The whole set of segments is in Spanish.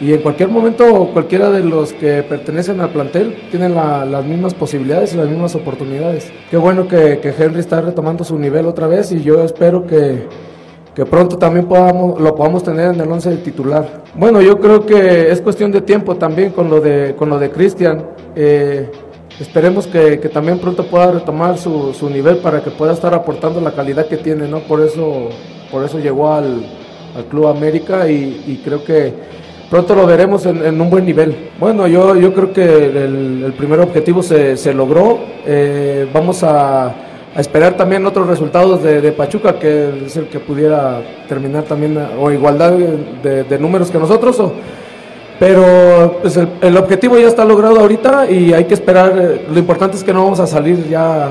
y en cualquier momento cualquiera de los que pertenecen al plantel tienen la- las mismas posibilidades y las mismas oportunidades. Qué bueno que, Henry está retomando su nivel otra vez y yo espero que, que pronto también podamos, lo podamos tener en el 11 de titular. Bueno, yo creo que es cuestión de tiempo también con lo de, con lo de Cristian. Eh, Esperemos que, que también pronto pueda retomar su, su nivel para que pueda estar aportando la calidad que tiene, ¿no? Por eso, por eso llegó al, al Club América y, y creo que pronto lo veremos en, un buen nivel. Bueno, yo, yo creo que el, primer objetivo se, se logró. Eh, vamos a, esperar también otros resultados de, Pachuca, que es el que pudiera terminar también o igualdad de, números que nosotros. o- pero pues el, el objetivo ya está logrado ahorita y hay que esperar. Lo importante es que no vamos a salir ya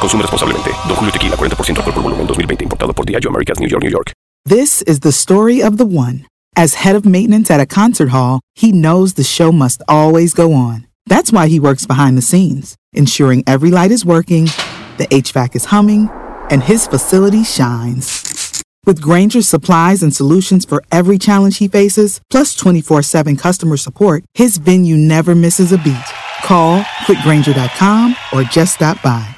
Consume. Don Julio Tequila, 40% alcohol por volumen, 2020. Importado por Diageo Americas, New York, New York. This is the story of the one. As head of maintenance at a concert hall, he knows the show must always go on. That's why he works behind the scenes, ensuring every light is working, the HVAC is humming, and his facility shines. With Granger's supplies and solutions for every challenge he faces, plus 24 7 customer support, his venue never misses a beat. Call quickgranger.com or just stop by.